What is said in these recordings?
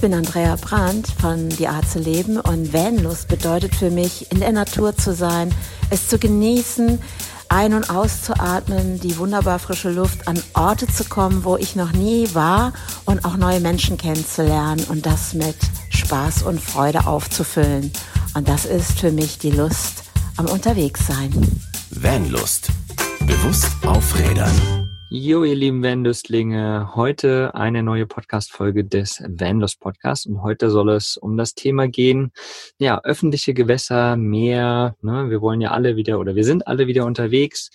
Ich bin Andrea Brandt von Die Art zu leben und Vanlust bedeutet für mich, in der Natur zu sein, es zu genießen, ein- und auszuatmen, die wunderbar frische Luft, an Orte zu kommen, wo ich noch nie war und auch neue Menschen kennenzulernen und das mit Spaß und Freude aufzufüllen. Und das ist für mich die Lust am Unterwegssein. Vanlust. Bewusst aufrädern. Jo, ihr lieben Vanlustlinge, heute eine neue Podcast-Folge des Vanlust Podcasts und heute soll es um das Thema gehen, ja, öffentliche Gewässer, Meer, ne? wir wollen ja alle wieder oder wir sind alle wieder unterwegs,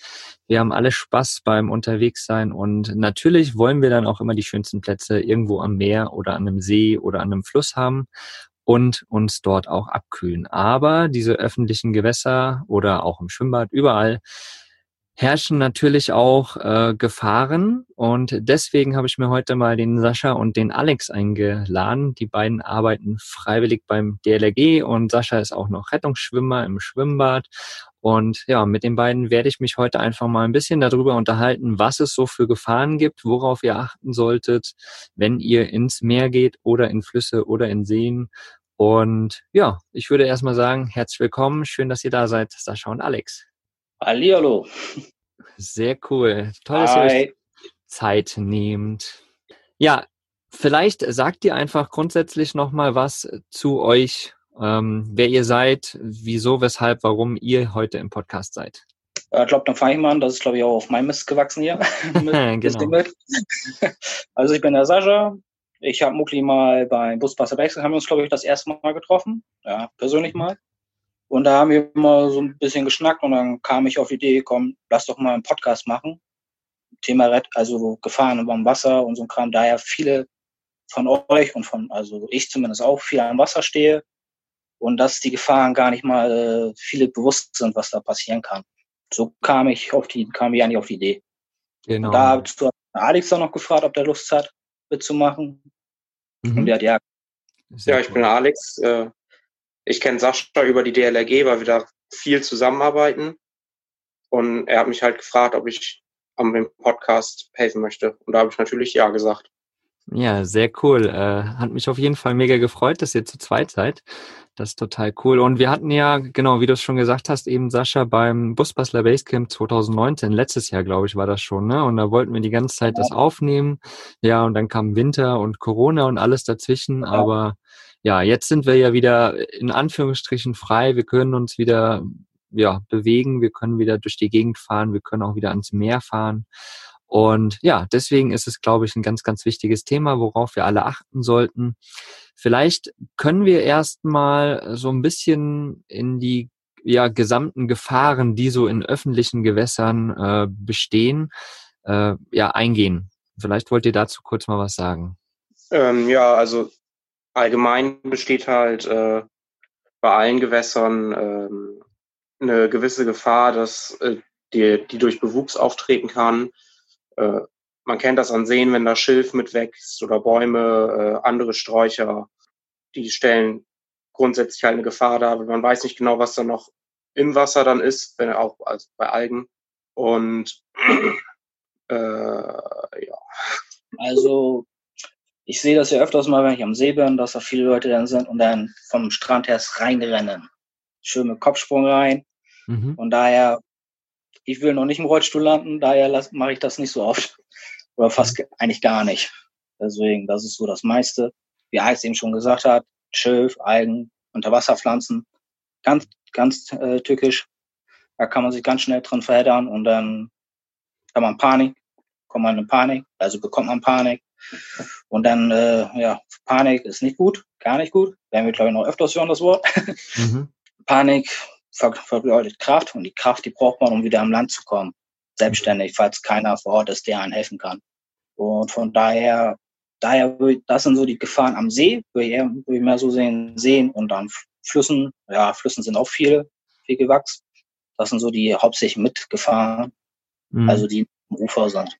wir haben alle Spaß beim Unterwegssein und natürlich wollen wir dann auch immer die schönsten Plätze irgendwo am Meer oder an einem See oder an einem Fluss haben und uns dort auch abkühlen. Aber diese öffentlichen Gewässer oder auch im Schwimmbad, überall, herrschen natürlich auch äh, Gefahren und deswegen habe ich mir heute mal den Sascha und den Alex eingeladen. Die beiden arbeiten freiwillig beim DLRG und Sascha ist auch noch Rettungsschwimmer im Schwimmbad. Und ja, mit den beiden werde ich mich heute einfach mal ein bisschen darüber unterhalten, was es so für Gefahren gibt, worauf ihr achten solltet, wenn ihr ins Meer geht oder in Flüsse oder in Seen. Und ja, ich würde erstmal sagen, herzlich willkommen. Schön, dass ihr da seid, Sascha und Alex. Hallihallo. Sehr cool. Toll, dass ihr euch Zeit nehmt. Ja, vielleicht sagt ihr einfach grundsätzlich nochmal was zu euch, ähm, wer ihr seid, wieso, weshalb, warum ihr heute im Podcast seid. Ich glaube, dann fange ich mal an. Das ist, glaube ich, auch auf meinem Mist gewachsen hier. genau. also ich bin der Sascha. Ich habe Mukli mal beim Wechsel, haben wir uns, glaube ich, das erste Mal getroffen. Ja, persönlich mal. Und da haben wir mal so ein bisschen geschnackt und dann kam ich auf die Idee, komm, lass doch mal einen Podcast machen. Thema Red, also Gefahren über dem Wasser und so ein Kram. Daher viele von euch und von, also ich zumindest auch, viel am Wasser stehe und dass die Gefahren gar nicht mal äh, viele bewusst sind, was da passieren kann. So kam ich auf die, kam ich eigentlich auf die Idee. Genau. Und da habe ich Alex dann noch gefragt, ob der Lust hat, mitzumachen. Mhm. Und der hat ja. Ja, ich bin Alex, äh, ich kenne Sascha über die DLRG, weil wir da viel zusammenarbeiten. Und er hat mich halt gefragt, ob ich am Podcast helfen möchte. Und da habe ich natürlich ja gesagt. Ja, sehr cool. Äh, hat mich auf jeden Fall mega gefreut, dass ihr zu zweit seid. Das ist total cool. Und wir hatten ja, genau, wie du es schon gesagt hast, eben Sascha beim Busbastler Basecamp 2019, letztes Jahr, glaube ich, war das schon, ne? Und da wollten wir die ganze Zeit das aufnehmen. Ja, und dann kam Winter und Corona und alles dazwischen. Aber ja, jetzt sind wir ja wieder in Anführungsstrichen frei. Wir können uns wieder ja, bewegen, wir können wieder durch die Gegend fahren, wir können auch wieder ans Meer fahren. Und ja, deswegen ist es, glaube ich, ein ganz, ganz wichtiges Thema, worauf wir alle achten sollten. Vielleicht können wir erstmal so ein bisschen in die ja, gesamten Gefahren, die so in öffentlichen Gewässern äh, bestehen, äh, ja, eingehen. Vielleicht wollt ihr dazu kurz mal was sagen. Ähm, ja, also allgemein besteht halt äh, bei allen Gewässern ähm, eine gewisse Gefahr, dass äh, die, die durch Bewuchs auftreten kann. Äh, man kennt das an Seen, wenn da Schilf mit wächst oder Bäume, äh, andere Sträucher, die stellen grundsätzlich halt eine Gefahr dar. Man weiß nicht genau, was da noch im Wasser dann ist, wenn auch also bei Algen. Und äh, ja. Also ich sehe das ja öfters mal, wenn ich am See bin, dass da viele Leute dann sind und dann vom Strand her reinrennen. Schön mit Kopfsprung rein. Mhm. Und daher, ich will noch nicht im Rollstuhl landen, daher mache ich das nicht so oft. Oder fast mhm. eigentlich gar nicht. Deswegen, das ist so das meiste. Wie Eis eben schon gesagt hat, Schilf, Algen, Unterwasserpflanzen. Ganz, ganz äh, tückisch. Da kann man sich ganz schnell dran verheddern und dann kann man Panik, kommt man in Panik, also bekommt man Panik und dann, äh, ja, Panik ist nicht gut, gar nicht gut. Werden wir, glaube ich, noch öfters hören, das Wort. Mhm. Panik verbeutet Kraft und die Kraft, die braucht man, um wieder am Land zu kommen. Selbstständig, falls keiner vor Ort ist, der einen helfen kann. Und von daher, daher, das sind so die Gefahren am See, würde ich, eher, würde ich mehr so sehen, sehen und dann Flüssen. Ja, Flüssen sind auch viele, viel gewachsen. Das sind so die hauptsächlich Mitgefahren, mhm. also die am Ufer sind.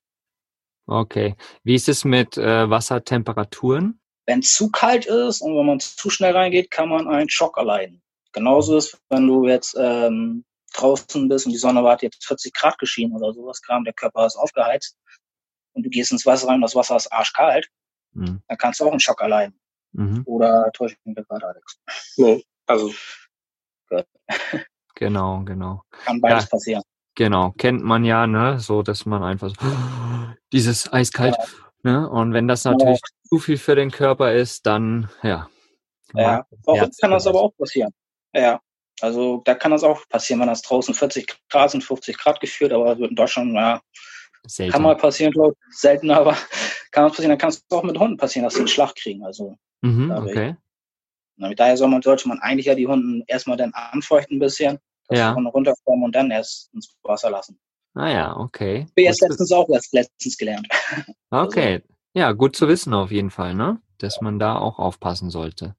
Okay. Wie ist es mit äh, Wassertemperaturen? Wenn es zu kalt ist und wenn man zu schnell reingeht, kann man einen Schock erleiden. Genauso ist, wenn du jetzt ähm, draußen bist und die Sonne war jetzt 40 Grad geschienen oder sowas, kam der Körper ist aufgeheizt und du gehst ins Wasser rein, das Wasser ist arschkalt, mhm. dann kannst du auch einen Schock erleiden. Mhm. Oder täusche ich mich gerade, Alex? Nee, also. Genau, genau. Kann beides ja, passieren. Genau, kennt man ja, ne, so dass man einfach so, dieses eiskalt, ja. ne, und wenn das natürlich ja. zu viel für den Körper ist, dann, ja. Ja, auch kann das aber auch passieren. Ja, also da kann das auch passieren, wenn das draußen 40 Grad sind, 50 Grad geführt, aber in Deutschland, ja, Selten. kann mal passieren, glaube ich, selten, aber kann es passieren, dann kann es auch mit Hunden passieren, dass sie einen Schlag kriegen, also. Mhm, okay. Ich, daher soll man, sollte man eigentlich ja die Hunden erstmal dann anfeuchten ein bisschen, dass ja. sie runterkommen und dann erst ins Wasser lassen. Ah ja, okay. Ich habe jetzt letztens auch erst letztens gelernt. Okay. Also. Ja, gut zu wissen auf jeden Fall, ne? Dass man da auch aufpassen sollte.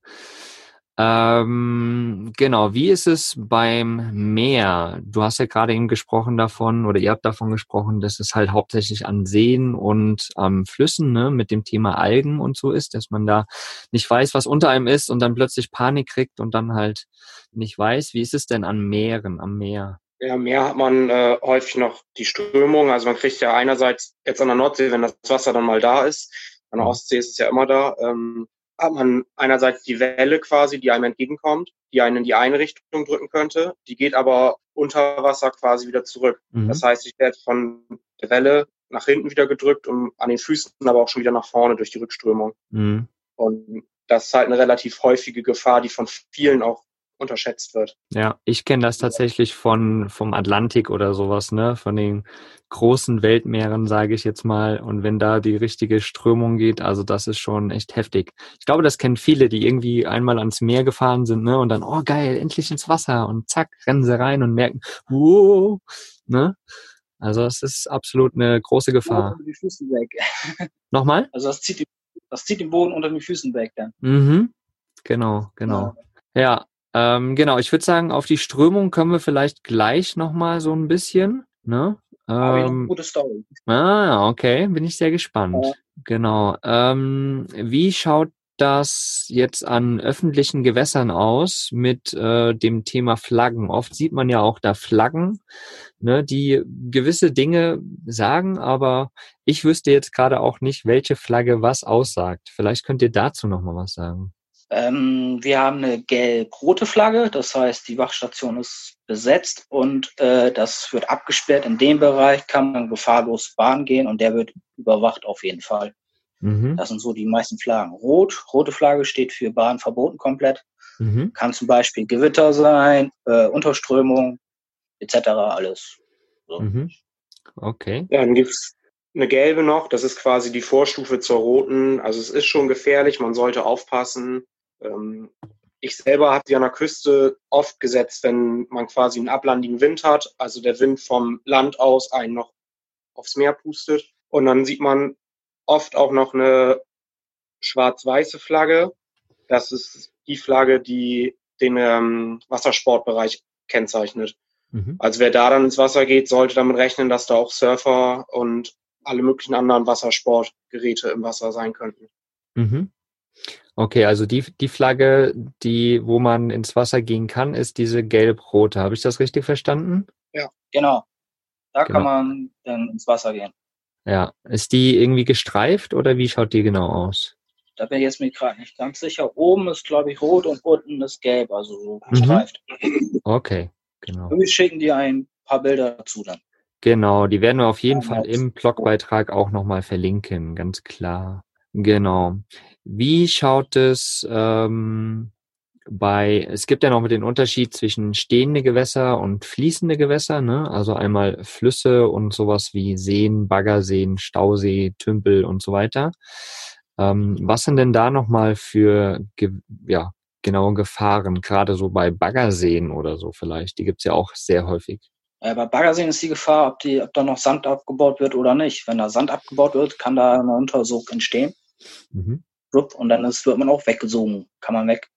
Ähm, genau, wie ist es beim Meer? Du hast ja gerade eben gesprochen davon, oder ihr habt davon gesprochen, dass es halt hauptsächlich an Seen und am ähm, Flüssen, ne, mit dem Thema Algen und so ist, dass man da nicht weiß, was unter einem ist und dann plötzlich Panik kriegt und dann halt nicht weiß. Wie ist es denn an Meeren, am Meer? Ja, am Meer hat man äh, häufig noch die Strömung. Also man kriegt ja einerseits jetzt an der Nordsee, wenn das Wasser dann mal da ist, an der mhm. Ostsee ist es ja immer da, ähm, hat man einerseits die Welle quasi, die einem entgegenkommt, die einen in die eine Richtung drücken könnte. Die geht aber unter Wasser quasi wieder zurück. Mhm. Das heißt, ich werde von der Welle nach hinten wieder gedrückt und an den Füßen aber auch schon wieder nach vorne durch die Rückströmung. Mhm. Und das ist halt eine relativ häufige Gefahr, die von vielen auch unterschätzt wird. Ja, ich kenne das tatsächlich von vom Atlantik oder sowas, ne, von den großen Weltmeeren, sage ich jetzt mal. Und wenn da die richtige Strömung geht, also das ist schon echt heftig. Ich glaube, das kennen viele, die irgendwie einmal ans Meer gefahren sind, ne, und dann, oh geil, endlich ins Wasser und zack, rennen sie rein und merken, wow, ne. Also es ist absolut eine große Gefahr. Die Füße weg. Nochmal? Also das zieht, die, das zieht den Boden unter den Füßen weg dann. Mhm. Genau, genau. Ja ähm, genau, ich würde sagen, auf die Strömung können wir vielleicht gleich nochmal so ein bisschen. Ne? Ähm, gute Story. Ah, okay, bin ich sehr gespannt. Ja. Genau. Ähm, wie schaut das jetzt an öffentlichen Gewässern aus mit äh, dem Thema Flaggen? Oft sieht man ja auch da Flaggen, ne, die gewisse Dinge sagen, aber ich wüsste jetzt gerade auch nicht, welche Flagge was aussagt. Vielleicht könnt ihr dazu nochmal was sagen. Ähm, wir haben eine gelb-rote Flagge, das heißt, die Wachstation ist besetzt und äh, das wird abgesperrt. In dem Bereich kann man gefahrlos Bahn gehen und der wird überwacht auf jeden Fall. Mhm. Das sind so die meisten Flaggen. Rot, rote Flagge steht für Bahn verboten komplett. Mhm. Kann zum Beispiel Gewitter sein, äh, Unterströmung etc. alles. So. Mhm. Okay. Ja, dann gibt's eine gelbe noch, das ist quasi die Vorstufe zur roten. Also es ist schon gefährlich, man sollte aufpassen. Ähm, ich selber habe die an der Küste oft gesetzt, wenn man quasi einen ablandigen Wind hat, also der Wind vom Land aus einen noch aufs Meer pustet. Und dann sieht man oft auch noch eine schwarz-weiße Flagge. Das ist die Flagge, die den ähm, Wassersportbereich kennzeichnet. Mhm. Also wer da dann ins Wasser geht, sollte damit rechnen, dass da auch Surfer und alle möglichen anderen Wassersportgeräte im Wasser sein könnten. Mhm. Okay, also die, die Flagge, die, wo man ins Wasser gehen kann, ist diese gelb-rote. Habe ich das richtig verstanden? Ja, genau. Da genau. kann man dann ins Wasser gehen. Ja. Ist die irgendwie gestreift oder wie schaut die genau aus? Da bin ich jetzt mir gerade nicht ganz sicher. Oben ist, glaube ich, rot und unten ist gelb, also so mhm. gestreift. Mhm. Okay, genau. wir schicken dir ein paar Bilder dazu dann. Genau, die werden wir auf jeden ja, Fall im Blogbeitrag auch nochmal verlinken, ganz klar. Genau. Wie schaut es ähm, bei, es gibt ja noch den Unterschied zwischen stehende Gewässer und fließende Gewässer, ne? Also einmal Flüsse und sowas wie Seen, Baggerseen, Stausee, Tümpel und so weiter. Ähm, was sind denn da nochmal für ja, genaue Gefahren, gerade so bei Baggerseen oder so vielleicht? Die gibt's ja auch sehr häufig. Äh, bei Baggerseen ist die Gefahr, ob, die, ob da noch Sand abgebaut wird oder nicht. Wenn da Sand abgebaut wird, kann da ein Untersog entstehen. Mhm. Und dann ist, wird man auch weggesogen. Kann man weg.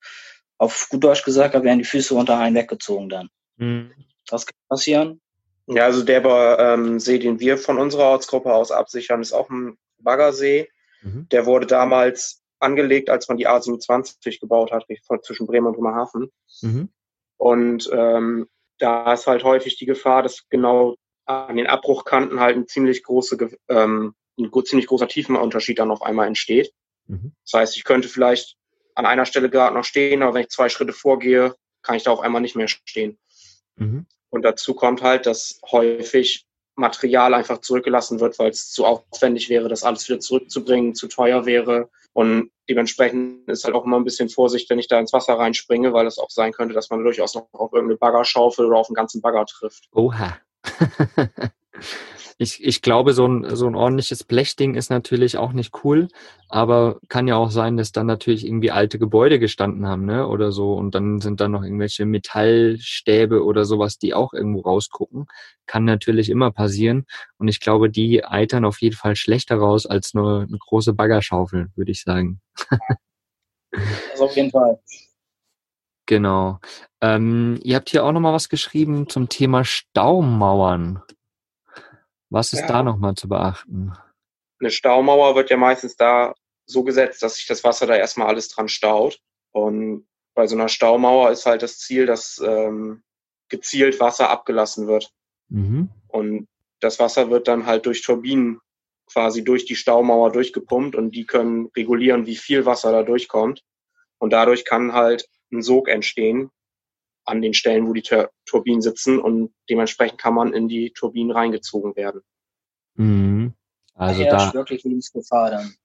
Auf gut Deutsch gesagt, da werden die Füße unter einen weggezogen dann. Mhm. Das kann passieren. Ja, also der ähm, See, den wir von unserer Ortsgruppe aus absichern, ist auch ein Baggersee. Mhm. Der wurde damals angelegt, als man die A27 gebaut hat, zwischen Bremen und Bremerhaven. Mhm. Und ähm, da ist halt häufig die Gefahr, dass genau an den Abbruchkanten halt ein ziemlich große, ähm, ein ziemlich großer Tiefenunterschied dann auf einmal entsteht. Mhm. Das heißt, ich könnte vielleicht an einer Stelle gerade noch stehen, aber wenn ich zwei Schritte vorgehe, kann ich da auf einmal nicht mehr stehen. Mhm. Und dazu kommt halt, dass häufig Material einfach zurückgelassen wird, weil es zu aufwendig wäre, das alles wieder zurückzubringen, zu teuer wäre. Und dementsprechend ist halt auch immer ein bisschen Vorsicht, wenn ich da ins Wasser reinspringe, weil es auch sein könnte, dass man durchaus noch auf irgendeine Baggerschaufel oder auf einen ganzen Bagger trifft. Oha. ich, ich glaube, so ein, so ein ordentliches Blechding ist natürlich auch nicht cool, aber kann ja auch sein, dass dann natürlich irgendwie alte Gebäude gestanden haben, ne? Oder so. Und dann sind da noch irgendwelche Metallstäbe oder sowas, die auch irgendwo rausgucken. Kann natürlich immer passieren. Und ich glaube, die eitern auf jeden Fall schlechter raus als nur eine große Baggerschaufel, würde ich sagen. also auf jeden Fall. Genau. Ähm, ihr habt hier auch nochmal was geschrieben zum Thema Staumauern. Was ist ja. da nochmal zu beachten? Eine Staumauer wird ja meistens da so gesetzt, dass sich das Wasser da erstmal alles dran staut. Und bei so einer Staumauer ist halt das Ziel, dass ähm, gezielt Wasser abgelassen wird. Mhm. Und das Wasser wird dann halt durch Turbinen quasi durch die Staumauer durchgepumpt und die können regulieren, wie viel Wasser da durchkommt. Und dadurch kann halt ein Sog entstehen an den Stellen, wo die Tur Turbinen sitzen und dementsprechend kann man in die Turbinen reingezogen werden. Mhm. Also da ist wirklich Lebensgefahr dann.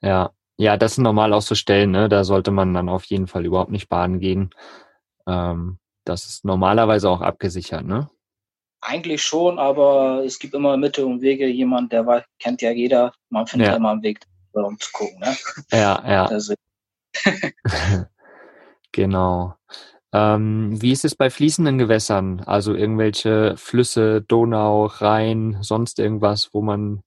Ja, ja, das sind normal auch so Stellen, ne? Da sollte man dann auf jeden Fall überhaupt nicht baden gehen. Ähm, das ist normalerweise auch abgesichert, ne? Eigentlich schon, aber es gibt immer Mitte und Wege. Jemand, der weiß, kennt ja jeder. Man findet ja. immer einen Weg, um zu gucken, ne? Ja, ja. Genau. Ähm, wie ist es bei fließenden Gewässern? Also irgendwelche Flüsse, Donau, Rhein, sonst irgendwas, wo man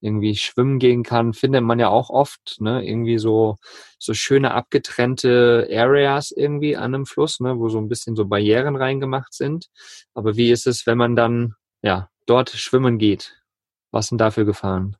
irgendwie schwimmen gehen kann, findet man ja auch oft, ne? Irgendwie so, so schöne abgetrennte Areas irgendwie an einem Fluss, ne? Wo so ein bisschen so Barrieren reingemacht sind. Aber wie ist es, wenn man dann, ja, dort schwimmen geht? Was sind da für Gefahren?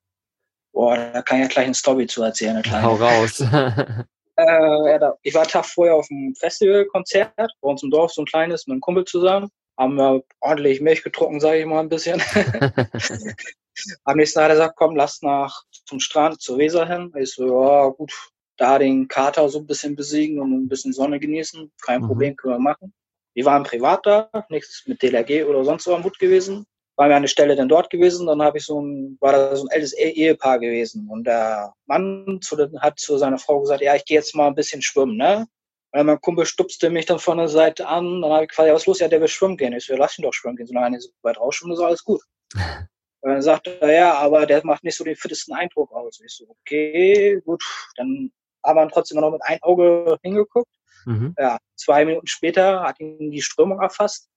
Boah, da kann ich ja gleich eine Story zu erzählen. Hau raus. Äh, ich war Tag vorher auf einem Festivalkonzert bei uns im Dorf, so ein kleines, mit einem Kumpel zusammen. Haben wir ordentlich Milch getrunken, sage ich mal ein bisschen. Am nächsten Tag hat er gesagt, komm, lass nach zum Strand, zur Weser hin. Ich so, ja gut, da den Kater so ein bisschen besiegen und ein bisschen Sonne genießen. Kein mhm. Problem, können wir machen. Wir waren privat da, nichts mit DLRG oder sonst so am Hut gewesen war mir eine Stelle dann dort gewesen, dann habe ich so ein, war da so ein ältes e-, Ehepaar gewesen und der Mann zu, hat zu seiner Frau gesagt, ja, ich gehe jetzt mal ein bisschen schwimmen, ne? Und mein Kumpel stupste mich dann von der Seite an, dann habe ich quasi, was los? Ja, der will schwimmen gehen. Ich so, lass ihn doch schwimmen gehen, solange er nicht so weit rausschwimmt, ist alles gut. Und dann sagt er, ja, aber der macht nicht so den fittesten Eindruck aus. Ich so, okay, gut, dann haben wir trotzdem noch mit einem Auge hingeguckt. Mhm. Ja, zwei Minuten später hat ihn die Strömung erfasst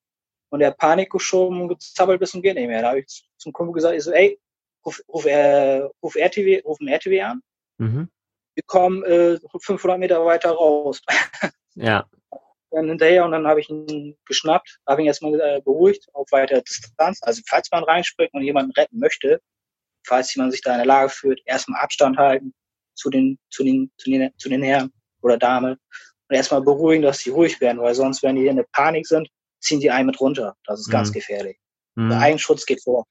und der Panik geschoben und gezappelt bis zum geht nicht mehr. Da habe ich zum Kumpel gesagt, ich so, ey, ruf, ruf, äh, ruf RTW, ruf ein RTW an. Mhm. Wir kommen äh, 500 Meter weiter raus. Ja. Dann hinterher und dann habe ich ihn geschnappt, habe ihn erstmal äh, beruhigt auf weiter Distanz. Also falls man reinspringt und jemanden retten möchte, falls jemand sich da in der Lage fühlt, erstmal Abstand halten zu den, zu den, zu den, zu den Herren oder Dame und erstmal beruhigen, dass sie ruhig werden, weil sonst, wenn die in der Panik sind, ziehen die einen mit runter. Das ist mhm. ganz gefährlich. Mhm. Der Eigenschutz geht vor.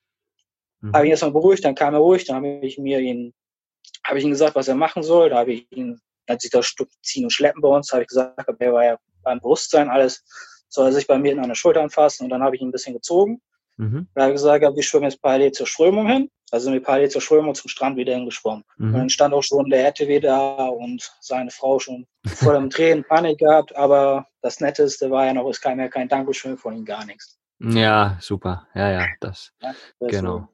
Mhm. Habe ich ihn erstmal beruhigt, dann kam er ruhig, dann habe ich mir ihn, habe ich ihm gesagt, was er machen soll. Da habe ich ihn, als sich das Stück ziehen und schleppen bei uns, habe ich gesagt, er war ja beim Bewusstsein alles, soll er sich bei mir in eine Schulter anfassen und dann habe ich ihn ein bisschen gezogen. Mhm. Da habe ich gesagt, wir schwimmen jetzt parallel zur Strömung hin. Also sind wir parallel zur Strömung zum Strand wieder hingeschwommen. Mhm. Und dann stand auch schon der RTW da und seine Frau schon vor dem Tränen Panik gehabt. Aber das Netteste war ja noch, es kam ja kein Dankeschön von ihm, gar nichts. Ja, super. Ja, ja, das. Ja, das genau.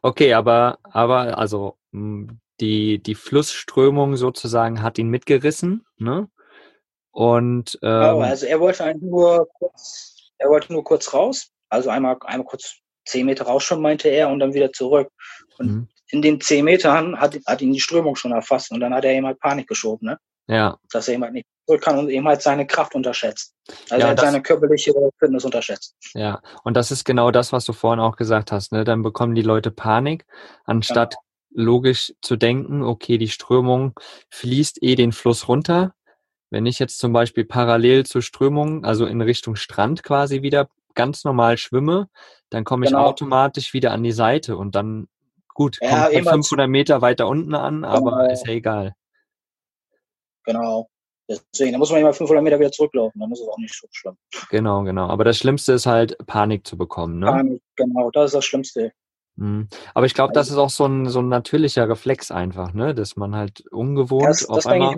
Okay, aber, aber, also, hm, die, die Flussströmung sozusagen hat ihn mitgerissen, ne? Und, ähm, genau, also er wollte eigentlich nur kurz, er wollte nur kurz raus. Also einmal, einmal kurz zehn Meter raus schon, meinte er, und dann wieder zurück. Und mhm. in den zehn Metern hat, hat ihn die Strömung schon erfasst und dann hat er eben halt Panik geschoben, ne? Ja. Dass er eben halt nicht zurück kann und eben halt seine Kraft unterschätzt. Also ja, er hat seine körperliche Fitness unterschätzt. Ja, und das ist genau das, was du vorhin auch gesagt hast, ne? Dann bekommen die Leute Panik, anstatt genau. logisch zu denken, okay, die Strömung fließt eh den Fluss runter. Wenn ich jetzt zum Beispiel parallel zur Strömung, also in Richtung Strand quasi wieder ganz normal schwimme, dann komme ich genau. automatisch wieder an die Seite und dann, gut, ja, kommt 500 Meter weiter unten an, aber genau. ist ja egal. Genau. Deswegen, da muss man immer 500 Meter wieder zurücklaufen, dann ist es auch nicht so schlimm. Genau, genau. Aber das Schlimmste ist halt, Panik zu bekommen, ne? Panik, genau, das ist das Schlimmste. Mhm. Aber ich glaube, das ist auch so ein, so ein natürlicher Reflex einfach, ne? Dass man halt ungewohnt das, auf das einmal.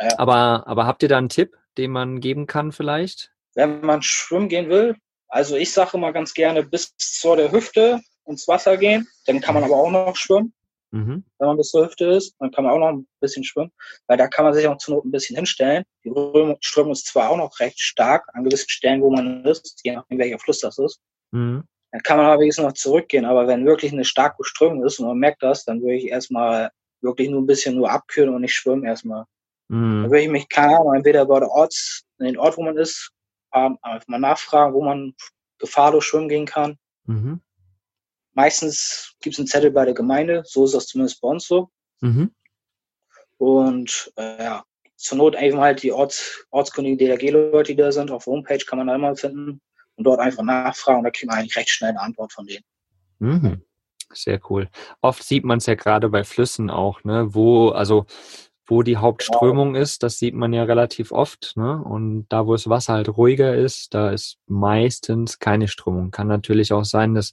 Ja. Aber, aber habt ihr da einen Tipp, den man geben kann vielleicht? Wenn man schwimmen gehen will, also ich sage immer ganz gerne bis zur der Hüfte ins Wasser gehen, dann kann man aber auch noch schwimmen. Mhm. Wenn man bis zur Hüfte ist, dann kann man auch noch ein bisschen schwimmen, weil da kann man sich auch zur Not ein bisschen hinstellen. Die Strömung ist zwar auch noch recht stark an gewissen Stellen, wo man ist, je nachdem welcher Fluss das ist. Mhm. Dann kann man aber wenigstens noch zurückgehen. Aber wenn wirklich eine starke Strömung ist und man merkt das, dann würde ich erstmal wirklich nur ein bisschen nur abkühlen und nicht schwimmen erstmal. Mhm. Dann würde ich mich, keine Ahnung, entweder bei der Orts, in den Ort, wo man ist, einfach mal nachfragen, wo man gefahrlos schwimmen gehen kann. Mhm. Meistens gibt es einen Zettel bei der Gemeinde, so ist das zumindest bei uns so. Mhm. Und äh, ja, zur Not mal halt die Orts, ortskundigen DLRG-Leute, die da sind, auf der Homepage kann man da immer finden und dort einfach nachfragen und da kriegt man eigentlich recht schnell eine Antwort von denen. Mhm. Sehr cool. Oft sieht man es ja gerade bei Flüssen auch, ne, wo, also wo die Hauptströmung genau. ist, das sieht man ja relativ oft, ne? Und da, wo das Wasser halt ruhiger ist, da ist meistens keine Strömung. Kann natürlich auch sein, dass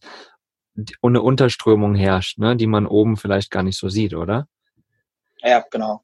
eine Unterströmung herrscht, ne, die man oben vielleicht gar nicht so sieht, oder? Ja, genau.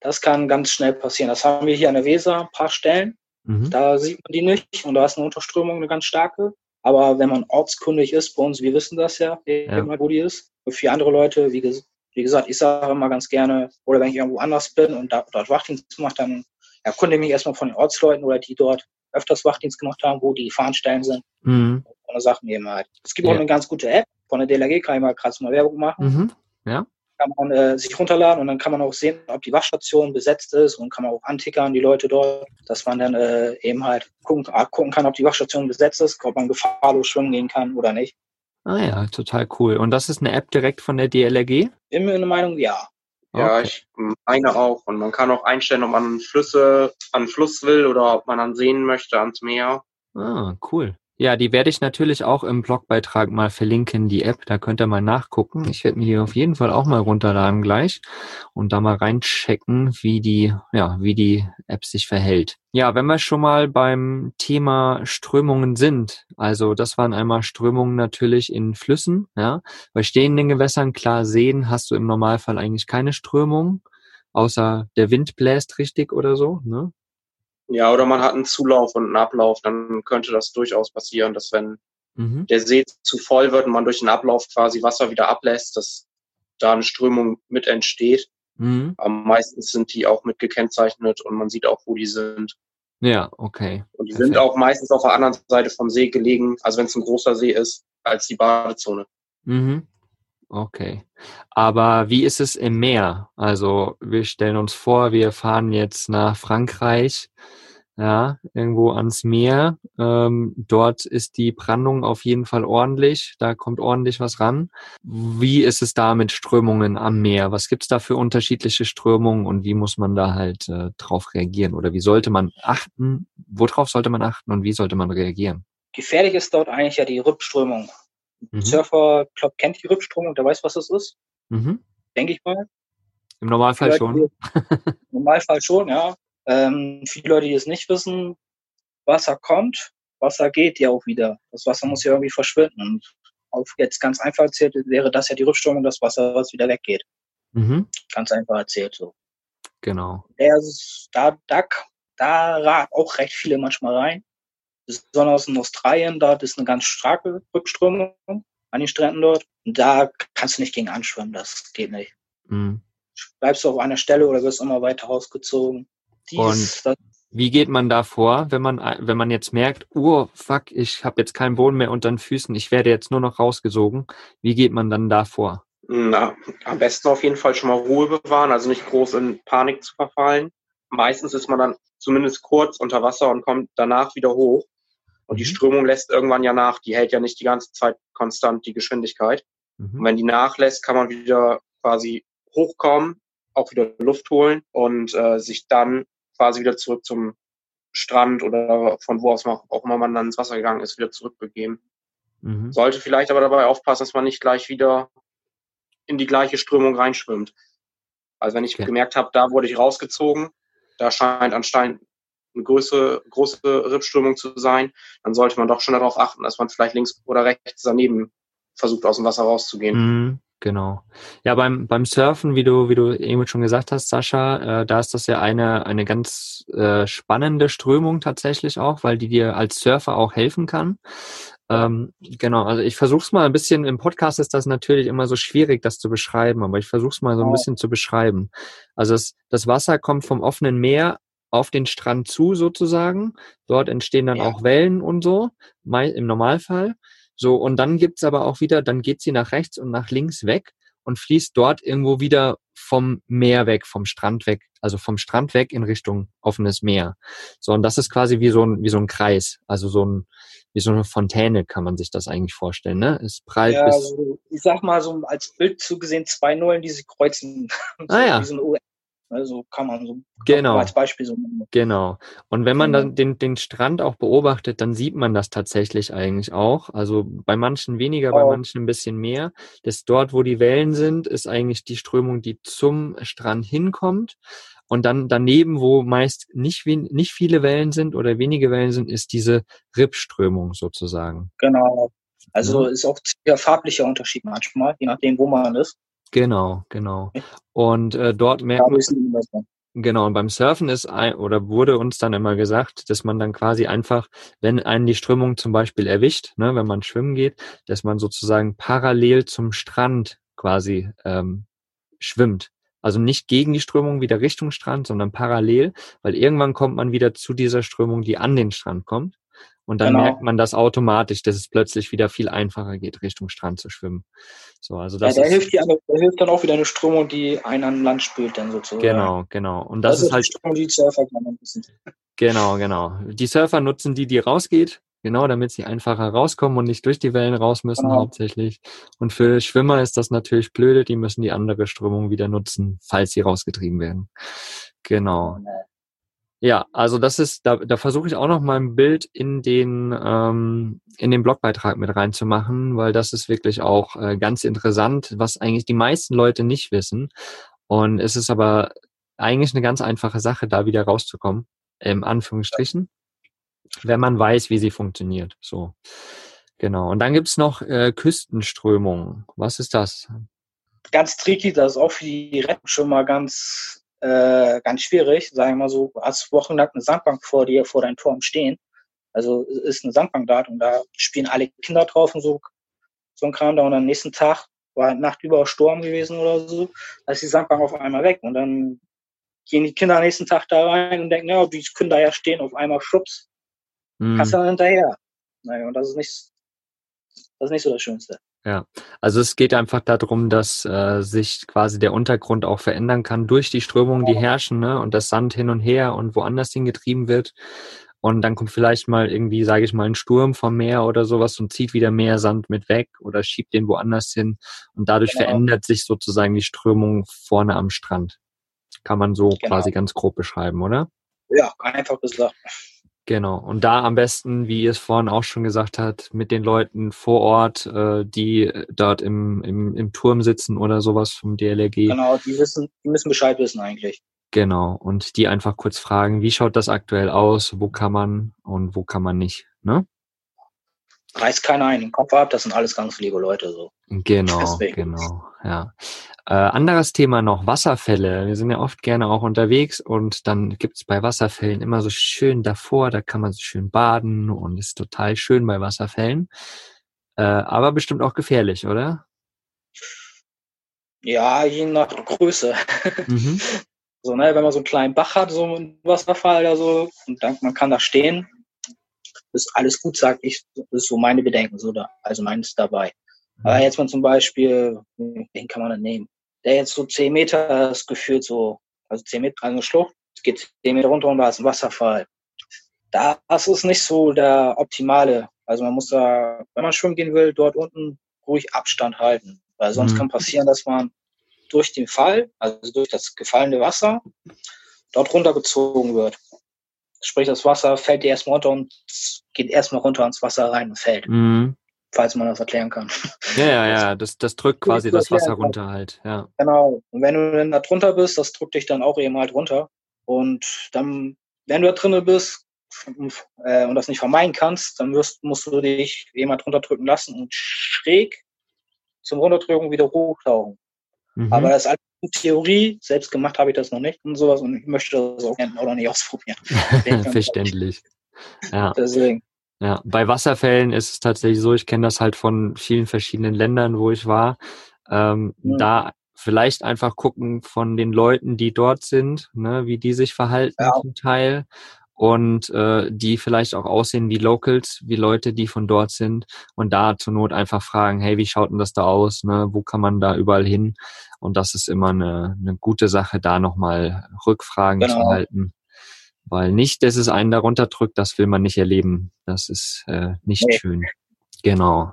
Das kann ganz schnell passieren. Das haben wir hier an der Weser, ein paar Stellen. Mhm. Da sieht man die nicht und da ist eine Unterströmung, eine ganz starke. Aber wenn man ortskundig ist, bei uns, wir wissen das ja, ja. wo die ist. Für andere Leute, wie, wie gesagt, ich sage immer ganz gerne, oder wenn ich irgendwo anders bin und da, dort Wachdienst mache, dann erkunde ich mich erstmal von den Ortsleuten oder die dort öfters Wachdienst gemacht haben, wo die Fahnenstellen sind. Mhm. Und Sachen eben halt. Es gibt ja. auch eine ganz gute App von der DLRG, kann ich mal gerade mal Werbung machen. Mhm. Ja kann man äh, sich runterladen und dann kann man auch sehen, ob die Wachstation besetzt ist und kann man auch antickern, die Leute dort, dass man dann äh, eben halt gucken, ah, gucken kann, ob die Wachstation besetzt ist, ob man gefahrlos schwimmen gehen kann oder nicht. Ah ja, total cool. Und das ist eine App direkt von der DLRG? Bin mir eine Meinung, ja. Ja, okay. ich meine auch. Und man kann auch einstellen, ob man Flüsse an Fluss will oder ob man an Seen möchte, ans Meer. Ah, cool. Ja, die werde ich natürlich auch im Blogbeitrag mal verlinken, die App. Da könnt ihr mal nachgucken. Ich werde mir die auf jeden Fall auch mal runterladen gleich und da mal reinchecken, wie die, ja, wie die App sich verhält. Ja, wenn wir schon mal beim Thema Strömungen sind, also das waren einmal Strömungen natürlich in Flüssen, ja. Bei stehenden Gewässern, klar sehen, hast du im Normalfall eigentlich keine Strömung, außer der Wind bläst richtig oder so, ne? Ja, oder man hat einen Zulauf und einen Ablauf, dann könnte das durchaus passieren, dass wenn mhm. der See zu voll wird und man durch den Ablauf quasi Wasser wieder ablässt, dass da eine Strömung mit entsteht. Mhm. Aber meistens sind die auch mit gekennzeichnet und man sieht auch, wo die sind. Ja, okay. Und die Perfekt. sind auch meistens auf der anderen Seite vom See gelegen, also wenn es ein großer See ist, als die Badezone. Mhm. Okay. Aber wie ist es im Meer? Also wir stellen uns vor, wir fahren jetzt nach Frankreich, ja, irgendwo ans Meer. Ähm, dort ist die Brandung auf jeden Fall ordentlich, da kommt ordentlich was ran. Wie ist es da mit Strömungen am Meer? Was gibt's da für unterschiedliche Strömungen und wie muss man da halt äh, drauf reagieren? Oder wie sollte man achten? Worauf sollte man achten und wie sollte man reagieren? Gefährlich ist dort eigentlich ja die Rückströmung. Mhm. Surfer, glaub, kennt die Rückströmung, der weiß, was das ist. Mhm. Denke ich mal. Im Normalfall Leute, schon. Im Normalfall schon, ja. Ähm, viele Leute, die es nicht wissen, Wasser kommt, Wasser geht ja auch wieder. Das Wasser muss ja irgendwie verschwinden. Und auf jetzt ganz einfach erzählt wäre das ja die Rückströmung, das Wasser, was wieder weggeht. Mhm. Ganz einfach erzählt so. Genau. Der, da, da, da rat auch recht viele manchmal rein besonders in Australien, dort ist eine ganz starke Rückströmung an den Stränden dort. Und da kannst du nicht gegen anschwimmen, das geht nicht. Mhm. Bleibst du auf einer Stelle oder wirst immer weiter rausgezogen. Dies, Und das, wie geht man da vor, wenn man, wenn man jetzt merkt, oh fuck, ich habe jetzt keinen Boden mehr unter den Füßen, ich werde jetzt nur noch rausgesogen. Wie geht man dann da vor? Na, am besten auf jeden Fall schon mal Ruhe bewahren, also nicht groß in Panik zu verfallen. Meistens ist man dann zumindest kurz unter Wasser und kommt danach wieder hoch. Und die mhm. Strömung lässt irgendwann ja nach. Die hält ja nicht die ganze Zeit konstant die Geschwindigkeit. Mhm. Und wenn die nachlässt, kann man wieder quasi hochkommen, auch wieder Luft holen und äh, sich dann quasi wieder zurück zum Strand oder von wo aus auch immer man dann ins Wasser gegangen ist, wieder zurückbegeben. Mhm. Sollte vielleicht aber dabei aufpassen, dass man nicht gleich wieder in die gleiche Strömung reinschwimmt. Also wenn ich okay. gemerkt habe, da wurde ich rausgezogen, da scheint anscheinend eine größere, große Rippströmung zu sein, dann sollte man doch schon darauf achten, dass man vielleicht links oder rechts daneben versucht, aus dem Wasser rauszugehen. Mhm, genau. Ja, beim, beim Surfen, wie du, wie du eben schon gesagt hast, Sascha, äh, da ist das ja eine, eine ganz äh, spannende Strömung tatsächlich auch, weil die dir als Surfer auch helfen kann. Ähm, genau, also ich versuche es mal ein bisschen, im Podcast ist das natürlich immer so schwierig, das zu beschreiben, aber ich versuche es mal so ein bisschen zu beschreiben. Also es, das Wasser kommt vom offenen Meer auf den Strand zu sozusagen. Dort entstehen dann ja. auch Wellen und so, im Normalfall. So, und dann gibt's aber auch wieder, dann geht sie nach rechts und nach links weg und fließt dort irgendwo wieder vom Meer weg, vom Strand weg, also vom Strand weg in Richtung offenes Meer. So, und das ist quasi wie so ein, wie so ein Kreis, also so ein, wie so eine Fontäne kann man sich das eigentlich vorstellen, ne? Es prallt ja, bis. Also, ich sag mal so als Bild zugesehen zwei Nullen, die sich kreuzen. Ah ja. Wie so ein also kann man so genau. als Beispiel so machen. Genau. Und wenn man dann den, den Strand auch beobachtet, dann sieht man das tatsächlich eigentlich auch. Also bei manchen weniger, oh. bei manchen ein bisschen mehr. Das dort, wo die Wellen sind, ist eigentlich die Strömung, die zum Strand hinkommt. Und dann daneben, wo meist nicht, nicht viele Wellen sind oder wenige Wellen sind, ist diese Rippströmung sozusagen. Genau. Also ja. ist auch der farbliche Unterschied manchmal, je nachdem, wo man ist. Genau, genau. Und äh, dort merkt man, genau, und beim Surfen ist ein, oder wurde uns dann immer gesagt, dass man dann quasi einfach, wenn einen die Strömung zum Beispiel erwischt, ne, wenn man schwimmen geht, dass man sozusagen parallel zum Strand quasi ähm, schwimmt. Also nicht gegen die Strömung wieder Richtung Strand, sondern parallel, weil irgendwann kommt man wieder zu dieser Strömung, die an den Strand kommt. Und dann genau. merkt man das automatisch, dass es plötzlich wieder viel einfacher geht, Richtung Strand zu schwimmen. So, also das ja, da, hilft die, da hilft dann auch wieder eine Strömung, die einen an Land spült, dann sozusagen. Genau, genau. Und das, das ist, halt. Strömung, die Surfer ein bisschen. Genau, genau. Die Surfer nutzen die, die rausgeht, genau, damit sie einfacher rauskommen und nicht durch die Wellen raus müssen genau. hauptsächlich. Und für Schwimmer ist das natürlich blöde, die müssen die andere Strömung wieder nutzen, falls sie rausgetrieben werden. Genau. Ja, also das ist, da, da versuche ich auch noch mal ein Bild in den, ähm, in den Blogbeitrag mit reinzumachen, weil das ist wirklich auch äh, ganz interessant, was eigentlich die meisten Leute nicht wissen. Und es ist aber eigentlich eine ganz einfache Sache, da wieder rauszukommen, im Anführungsstrichen, wenn man weiß, wie sie funktioniert. So. Genau. Und dann gibt's noch äh, Küstenströmung. Was ist das? Ganz tricky, das ist auch für die Retten schon mal ganz äh, ganz schwierig. Sagen wir mal so, hast wochenlang eine Sandbank vor dir, vor deinem Turm stehen. Also ist eine Sandbank da und da spielen alle Kinder drauf und so, so ein Kram da. Und am nächsten Tag war Nacht über Sturm gewesen oder so, da ist die Sandbank auf einmal weg. Und dann gehen die Kinder am nächsten Tag da rein und denken, ja, die können da ja stehen, auf einmal schubs. Mhm. Kannst du dann hinterher. Naja, und das ist nicht, das ist nicht so das Schönste. Ja, also es geht einfach darum, dass äh, sich quasi der Untergrund auch verändern kann durch die Strömungen, die herrschen, ne? und das Sand hin und her und woanders hingetrieben wird. Und dann kommt vielleicht mal irgendwie, sage ich mal, ein Sturm vom Meer oder sowas und zieht wieder mehr Sand mit weg oder schiebt den woanders hin. Und dadurch genau. verändert sich sozusagen die Strömung vorne am Strand. Kann man so genau. quasi ganz grob beschreiben, oder? Ja, einfach gesagt. Genau. Und da am besten, wie ihr es vorhin auch schon gesagt habt, mit den Leuten vor Ort, äh, die dort im, im, im Turm sitzen oder sowas vom DLRG. Genau, die wissen, die müssen Bescheid wissen eigentlich. Genau. Und die einfach kurz fragen, wie schaut das aktuell aus, wo kann man und wo kann man nicht, ne? Reißt keiner ein den Kopf ab, das sind alles ganz liebe Leute so. Genau, Deswegen. genau, ja. Äh, anderes Thema noch, Wasserfälle. Wir sind ja oft gerne auch unterwegs und dann gibt's bei Wasserfällen immer so schön davor, da kann man so schön baden und ist total schön bei Wasserfällen. Äh, aber bestimmt auch gefährlich, oder? Ja, je nach Größe. Mhm. So, ne, wenn man so einen kleinen Bach hat, so ein Wasserfall oder so, und dann, man kann da stehen, ist alles gut, sag ich. Das ist so meine Bedenken, so da, also meines dabei. Mhm. Aber jetzt mal zum Beispiel, wen kann man denn nehmen? Der jetzt so zehn Meter ist gefühlt so, also zehn Meter, also eine Schlucht, geht zehn Meter runter und da ist ein Wasserfall. Das ist nicht so der optimale. Also man muss da, wenn man schwimmen gehen will, dort unten ruhig Abstand halten. Weil sonst mhm. kann passieren, dass man durch den Fall, also durch das gefallene Wasser, dort runtergezogen wird. Sprich, das Wasser fällt dir erstmal runter und geht erstmal runter ins Wasser rein und fällt. Mhm falls man das erklären kann. Ja, ja, ja, das, das drückt quasi das Wasser runter halt, ja. Genau. Und wenn du dann da drunter bist, das drückt dich dann auch eben halt runter. Und dann, wenn du da drinnen bist äh, und das nicht vermeiden kannst, dann wirst, musst du dich jemand runterdrücken lassen und schräg zum Runterdrücken wieder hochtauchen. Mhm. Aber das ist alles Theorie, selbst gemacht habe ich das noch nicht und sowas und ich möchte das auch oder nicht ausprobieren. Verständlich. Ja. Deswegen. Ja, bei Wasserfällen ist es tatsächlich so, ich kenne das halt von vielen verschiedenen Ländern, wo ich war. Ähm, ja. Da vielleicht einfach gucken von den Leuten, die dort sind, ne, wie die sich verhalten ja. zum Teil und äh, die vielleicht auch aussehen wie Locals, wie Leute, die von dort sind und da zur Not einfach fragen, hey, wie schaut denn das da aus, ne? wo kann man da überall hin? Und das ist immer eine, eine gute Sache, da nochmal Rückfragen genau. zu halten. Weil nicht, dass es einen darunter drückt, das will man nicht erleben. Das ist äh, nicht nee. schön. Genau.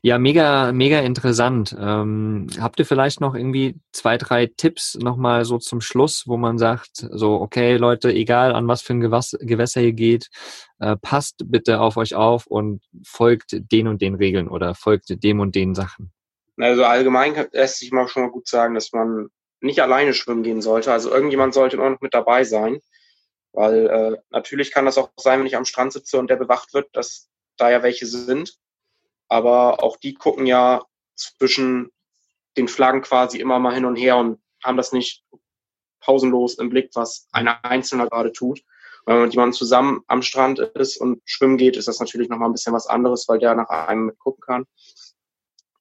Ja, mega, mega interessant. Ähm, habt ihr vielleicht noch irgendwie zwei, drei Tipps nochmal so zum Schluss, wo man sagt, so, okay, Leute, egal an was für ein Gewässer ihr geht, äh, passt bitte auf euch auf und folgt den und den Regeln oder folgt dem und den Sachen? Also allgemein lässt sich mal schon mal gut sagen, dass man nicht alleine schwimmen gehen sollte. Also irgendjemand sollte immer noch mit dabei sein. Weil äh, natürlich kann das auch sein, wenn ich am Strand sitze und der bewacht wird, dass da ja welche sind aber auch die gucken ja zwischen den Flaggen quasi immer mal hin und her und haben das nicht pausenlos im Blick, was einer Einzelner gerade tut. wenn man mit jemandem zusammen am Strand ist und schwimmen geht, ist das natürlich nochmal ein bisschen was anderes, weil der nach einem mitgucken kann.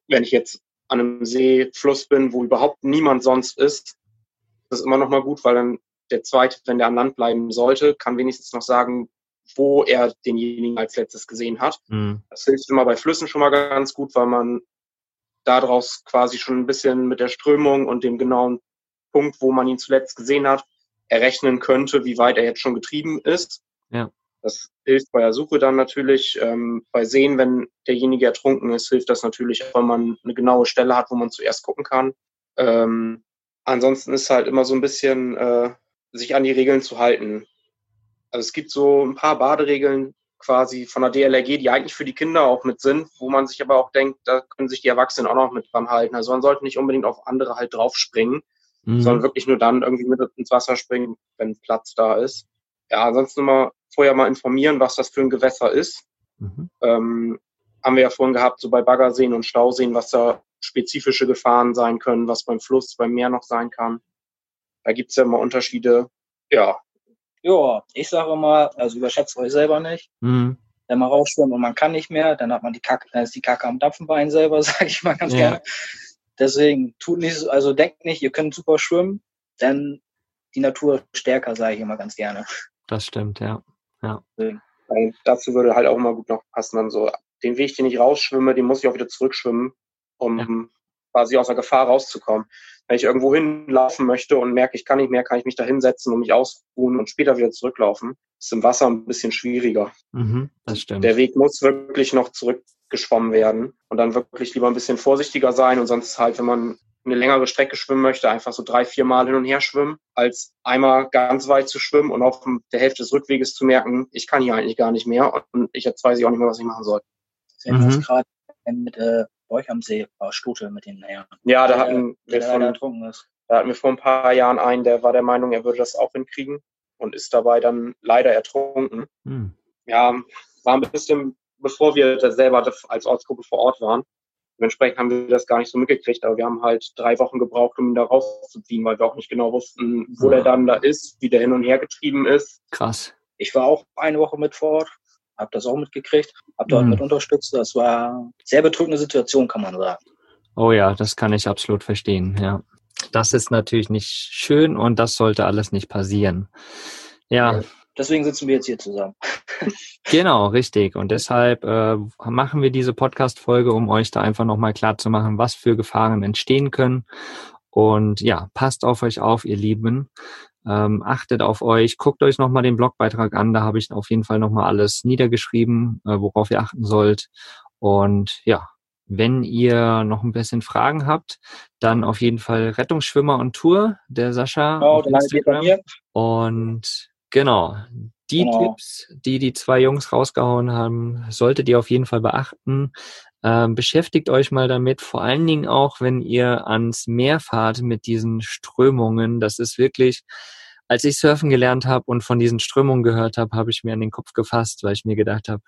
Wenn ich jetzt an einem See, Fluss bin, wo überhaupt niemand sonst ist, ist das immer nochmal gut, weil dann der Zweite, wenn der an Land bleiben sollte, kann wenigstens noch sagen, wo er denjenigen als letztes gesehen hat. Mhm. Das hilft immer bei Flüssen schon mal ganz gut, weil man daraus quasi schon ein bisschen mit der Strömung und dem genauen Punkt, wo man ihn zuletzt gesehen hat, errechnen könnte, wie weit er jetzt schon getrieben ist. Ja. Das hilft bei der Suche dann natürlich. Ähm, bei Sehen, wenn derjenige ertrunken ist, hilft das natürlich, wenn man eine genaue Stelle hat, wo man zuerst gucken kann. Ähm, ansonsten ist halt immer so ein bisschen äh, sich an die Regeln zu halten. Also es gibt so ein paar Baderegeln quasi von der DLRG, die eigentlich für die Kinder auch mit sind, wo man sich aber auch denkt, da können sich die Erwachsenen auch noch mit dran halten. Also man sollte nicht unbedingt auf andere halt draufspringen, mhm. sondern wirklich nur dann irgendwie mit ins Wasser springen, wenn Platz da ist. Ja, ansonsten mal vorher mal informieren, was das für ein Gewässer ist. Mhm. Ähm, haben wir ja vorhin gehabt, so bei Baggerseen und Stauseen, was da spezifische Gefahren sein können, was beim Fluss, beim Meer noch sein kann. Da gibt's ja immer Unterschiede. Ja, ja, ich sage mal, also überschätzt euch selber nicht. Mhm. Wenn man rausschwimmt und man kann nicht mehr, dann hat man die Kacke, dann ist die Kacke am Dampfenbein selber, sage ich mal ganz ja. gerne. Deswegen tut nicht, also denkt nicht, ihr könnt super schwimmen, denn die Natur stärker, sage ich immer ganz gerne. Das stimmt, ja. ja. Und dazu würde halt auch immer gut noch passen, dann so den Weg, den ich rausschwimme, den muss ich auch wieder zurückschwimmen, um ja. Quasi aus der Gefahr rauszukommen. Wenn ich irgendwo hinlaufen möchte und merke, ich kann nicht mehr, kann ich mich da hinsetzen und mich ausruhen und später wieder zurücklaufen. Ist im Wasser ein bisschen schwieriger. Mhm, das stimmt. Der Weg muss wirklich noch zurückgeschwommen werden und dann wirklich lieber ein bisschen vorsichtiger sein und sonst halt, wenn man eine längere Strecke schwimmen möchte, einfach so drei, vier Mal hin und her schwimmen, als einmal ganz weit zu schwimmen und auf der Hälfte des Rückweges zu merken, ich kann hier eigentlich gar nicht mehr und ich jetzt weiß ich auch nicht mehr, was ich machen soll. Das ist mhm. gerade mit äh, bei euch am See war Stute mit den Herren. Ja, da hatten wir von, ertrunken ist. Da hatten wir vor ein paar Jahren einen, der war der Meinung, er würde das auch hinkriegen und ist dabei dann leider ertrunken. Hm. Ja, war ein bisschen, bevor wir das selber als Ortsgruppe vor Ort waren. Dementsprechend haben wir das gar nicht so mitgekriegt, aber wir haben halt drei Wochen gebraucht, um ihn da rauszuziehen, weil wir auch nicht genau wussten, wo ja. der dann da ist, wie der hin und her getrieben ist. Krass. Ich war auch eine Woche mit vor Ort habe das auch mitgekriegt, habe dort mhm. mit unterstützt. Das war eine sehr bedrückende Situation, kann man sagen. Oh ja, das kann ich absolut verstehen, ja. Das ist natürlich nicht schön und das sollte alles nicht passieren. Ja. Deswegen sitzen wir jetzt hier zusammen. genau, richtig. Und deshalb äh, machen wir diese Podcast-Folge, um euch da einfach nochmal klar zu machen, was für Gefahren entstehen können. Und ja, passt auf euch auf, ihr Lieben. Ähm, achtet auf euch, guckt euch nochmal den Blogbeitrag an, da habe ich auf jeden Fall nochmal alles niedergeschrieben, äh, worauf ihr achten sollt. Und ja, wenn ihr noch ein bisschen Fragen habt, dann auf jeden Fall Rettungsschwimmer und Tour, der Sascha. Genau, auf Instagram. Und genau, die genau. Tipps, die die zwei Jungs rausgehauen haben, solltet ihr auf jeden Fall beachten. Ähm, beschäftigt euch mal damit, vor allen Dingen auch, wenn ihr ans Meer fahrt mit diesen Strömungen. Das ist wirklich als ich surfen gelernt habe und von diesen Strömungen gehört habe, habe ich mir an den Kopf gefasst, weil ich mir gedacht habe,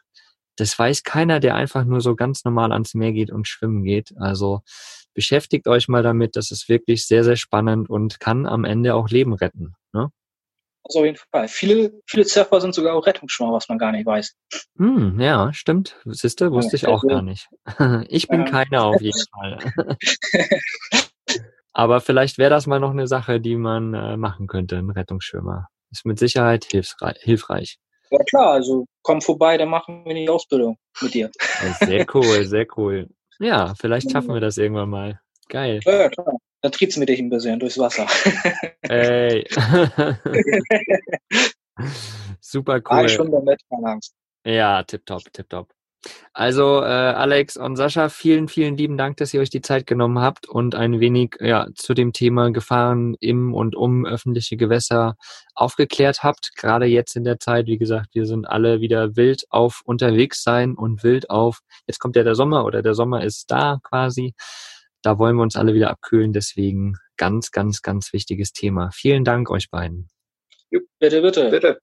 das weiß keiner, der einfach nur so ganz normal ans Meer geht und schwimmen geht. Also beschäftigt euch mal damit, das ist wirklich sehr, sehr spannend und kann am Ende auch Leben retten. Ne? Also auf jeden Fall. Viele, viele Surfer sind sogar auch Rettungsschwimmer, was man gar nicht weiß. Hm, ja, stimmt. Siehste, wusste ich auch gar nicht. Ich bin keiner auf jeden Fall. Aber vielleicht wäre das mal noch eine Sache, die man äh, machen könnte, ein Rettungsschwimmer. Ist mit Sicherheit hilfreich. Ja klar, also komm vorbei, dann machen wir die Ausbildung mit dir. Sehr cool, sehr cool. Ja, vielleicht schaffen wir das irgendwann mal. Geil. Ja, klar. Dann triebst du mit dich ein bisschen durchs Wasser. Ey. Super cool. Drei Stunden damit, keine Angst. Ja, tipptopp, tipptopp. Also äh, Alex und Sascha, vielen, vielen lieben Dank, dass ihr euch die Zeit genommen habt und ein wenig ja, zu dem Thema Gefahren im und um öffentliche Gewässer aufgeklärt habt. Gerade jetzt in der Zeit, wie gesagt, wir sind alle wieder wild auf unterwegs sein und wild auf, jetzt kommt ja der Sommer oder der Sommer ist da quasi. Da wollen wir uns alle wieder abkühlen, deswegen ganz, ganz, ganz wichtiges Thema. Vielen Dank euch beiden. Bitte, bitte. Bitte.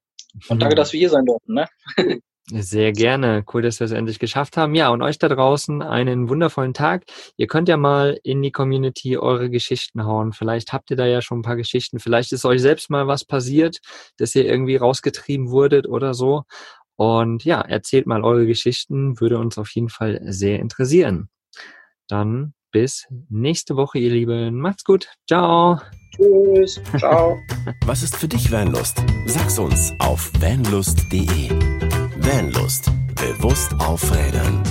Und danke, dass wir hier sein durften. Ne? Sehr gerne. Cool, dass wir es endlich geschafft haben. Ja, und euch da draußen einen wundervollen Tag. Ihr könnt ja mal in die Community eure Geschichten hauen. Vielleicht habt ihr da ja schon ein paar Geschichten. Vielleicht ist euch selbst mal was passiert, dass ihr irgendwie rausgetrieben wurdet oder so. Und ja, erzählt mal eure Geschichten. Würde uns auf jeden Fall sehr interessieren. Dann bis nächste Woche, ihr Lieben. Macht's gut. Ciao. Tschüss. Ciao. Was ist für dich Vanlust? Sag's uns auf vanlust.de. Vanlust. Bewusst aufrädern.